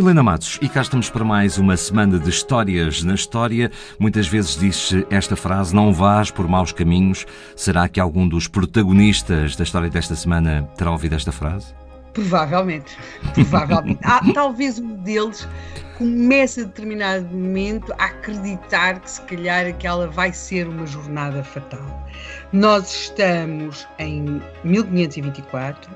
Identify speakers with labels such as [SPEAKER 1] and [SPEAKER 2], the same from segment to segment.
[SPEAKER 1] Helena Matos, e cá estamos para mais uma semana de histórias na história. Muitas vezes diz-se esta frase: não vás por maus caminhos. Será que algum dos protagonistas da história desta semana terá ouvido esta frase?
[SPEAKER 2] Provavelmente, provavelmente. ah, talvez um deles comece a determinado momento a acreditar que se calhar aquela vai ser uma jornada fatal. Nós estamos em 1524,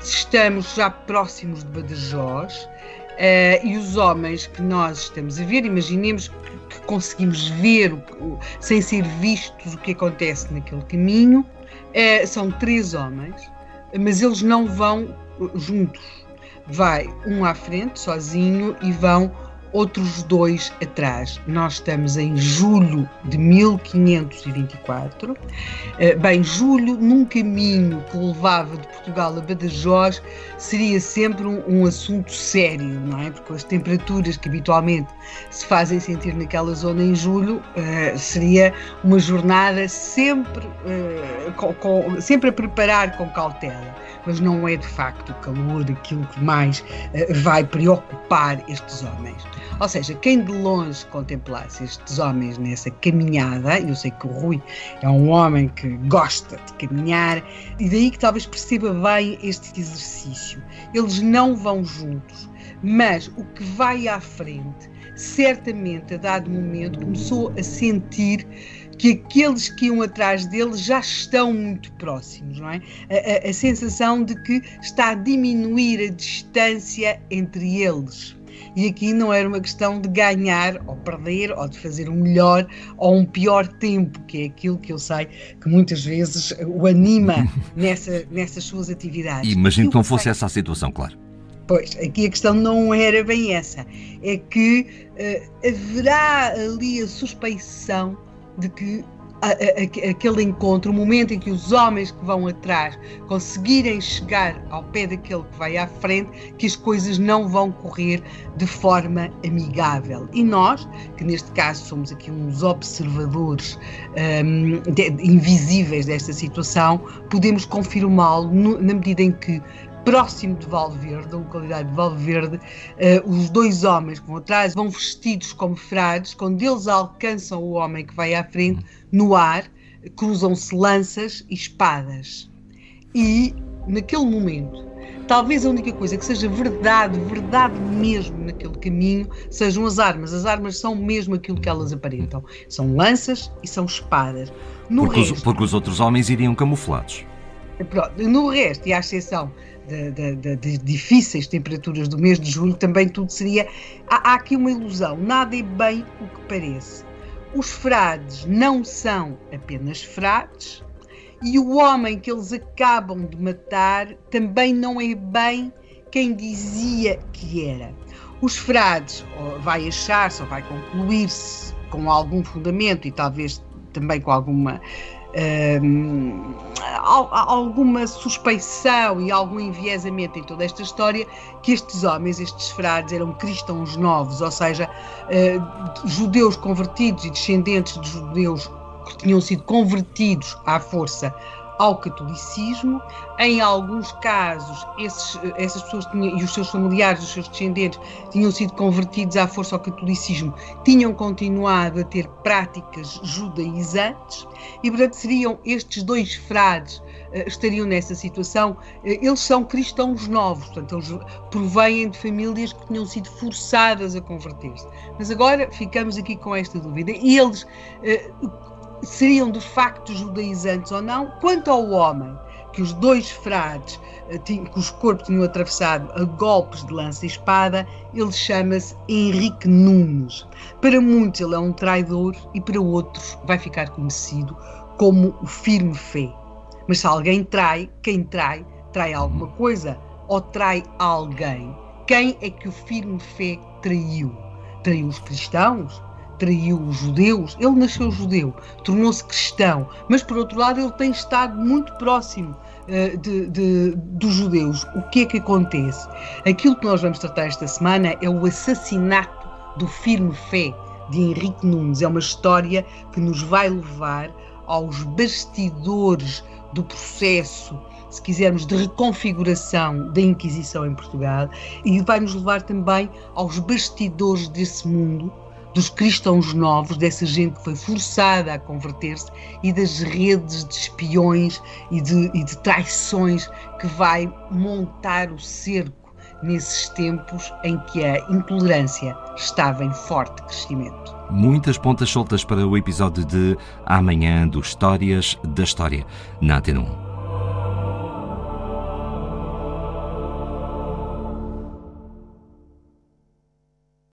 [SPEAKER 2] estamos já próximos de Badajoz, Uh, e os homens que nós estamos a ver, imaginemos que, que conseguimos ver, o, o, sem ser vistos, o que acontece naquele caminho, uh, são três homens, mas eles não vão juntos. Vai um à frente, sozinho, e vão outros dois atrás. Nós estamos em julho de 1524. Eh, bem, julho, num caminho que levava de Portugal a Badajoz, seria sempre um, um, assunto sério, não é? Porque as temperaturas que habitualmente se fazem sentir naquela zona em julho, uh, seria uma jornada sempre, uh, com, com, sempre a preparar com cautela. Mas não é de facto o calor aquilo que mais uh, vai preocupar estes homens. Ou seja, quem de longe contemplasse estes homens nessa caminhada, eu sei que o Rui é um homem que gosta de caminhar, e daí que talvez perceba bem este exercício. Eles não vão juntos, mas o que vai à frente, certamente a dado momento, começou a sentir que aqueles que iam atrás deles já estão muito próximos, não é? A, a, a sensação de que está a diminuir a distância entre eles. E aqui não era uma questão de ganhar ou perder, ou de fazer um melhor ou um pior tempo, que é aquilo que eu sei que muitas vezes o anima nessa, nessas suas atividades.
[SPEAKER 1] Imagino que não fosse essa a situação, claro.
[SPEAKER 2] Pois, aqui a questão não era bem essa. É que uh, haverá ali a suspeição de que aquele encontro, o momento em que os homens que vão atrás conseguirem chegar ao pé daquele que vai à frente, que as coisas não vão correr de forma amigável. E nós, que neste caso somos aqui uns observadores um, de, invisíveis desta situação, podemos confirmá-lo na medida em que próximo de Valverde, da localidade de Valverde, uh, os dois homens que vão atrás vão vestidos como frades, quando eles alcançam o homem que vai à frente, no ar, cruzam-se lanças e espadas. E, naquele momento, talvez a única coisa que seja verdade, verdade mesmo naquele caminho, sejam as armas. As armas são mesmo aquilo que elas aparentam. São lanças e são espadas.
[SPEAKER 1] No porque, resto, os, porque os outros homens iriam camuflados.
[SPEAKER 2] Pronto, no resto, e à exceção das difíceis temperaturas do mês de julho, também tudo seria. Há, há, aqui uma ilusão, nada é bem o que parece. Os frades não são apenas frades e o homem que eles acabam de matar também não é bem quem dizia que era. Os frades vai achar-se ou vai concluir-se com algum fundamento e talvez também com alguma um, alguma suspeição e algum enviesamento em toda esta história que estes homens, estes frades, eram cristãos novos, ou seja, uh, judeus convertidos e descendentes de judeus que tinham sido convertidos à força ao catolicismo. Em alguns casos, esses, essas pessoas tinham, e os seus familiares, os seus descendentes, tinham sido convertidos à força ao catolicismo, tinham continuado a ter práticas judaizantes, e portanto seriam estes dois frades eh, estariam nessa situação, eh, eles são cristãos novos, portanto, eles provêm de famílias que tinham sido forçadas a converter-se. Mas agora ficamos aqui com esta dúvida. E eles eh, seriam de facto judaizantes ou não, quanto ao homem, que os dois frades eh, os corpos tinham atravessado a golpes de lança e espada, ele chama-se Henrique Nunes. Para muitos ele é um traidor e para outros vai ficar conhecido como o firme fé. Mas se alguém trai, quem trai, trai alguma coisa ou trai alguém. Quem é que o firme fé traiu? Traiu os cristãos? Atraiu os judeus. Ele nasceu judeu, tornou-se cristão, mas por outro lado ele tem estado muito próximo uh, de, de, dos judeus. O que é que acontece? Aquilo que nós vamos tratar esta semana é o assassinato do firme fé de Henrique Nunes. É uma história que nos vai levar aos bastidores do processo se quisermos, de reconfiguração da Inquisição em Portugal e vai nos levar também aos bastidores desse mundo, dos cristãos novos, dessa gente que foi forçada a converter-se e das redes de espiões e de, e de traições que vai montar o cerco nesses tempos em que a intolerância estava em forte crescimento.
[SPEAKER 1] Muitas pontas soltas para o episódio de Amanhã do Histórias da História, na Antena 1.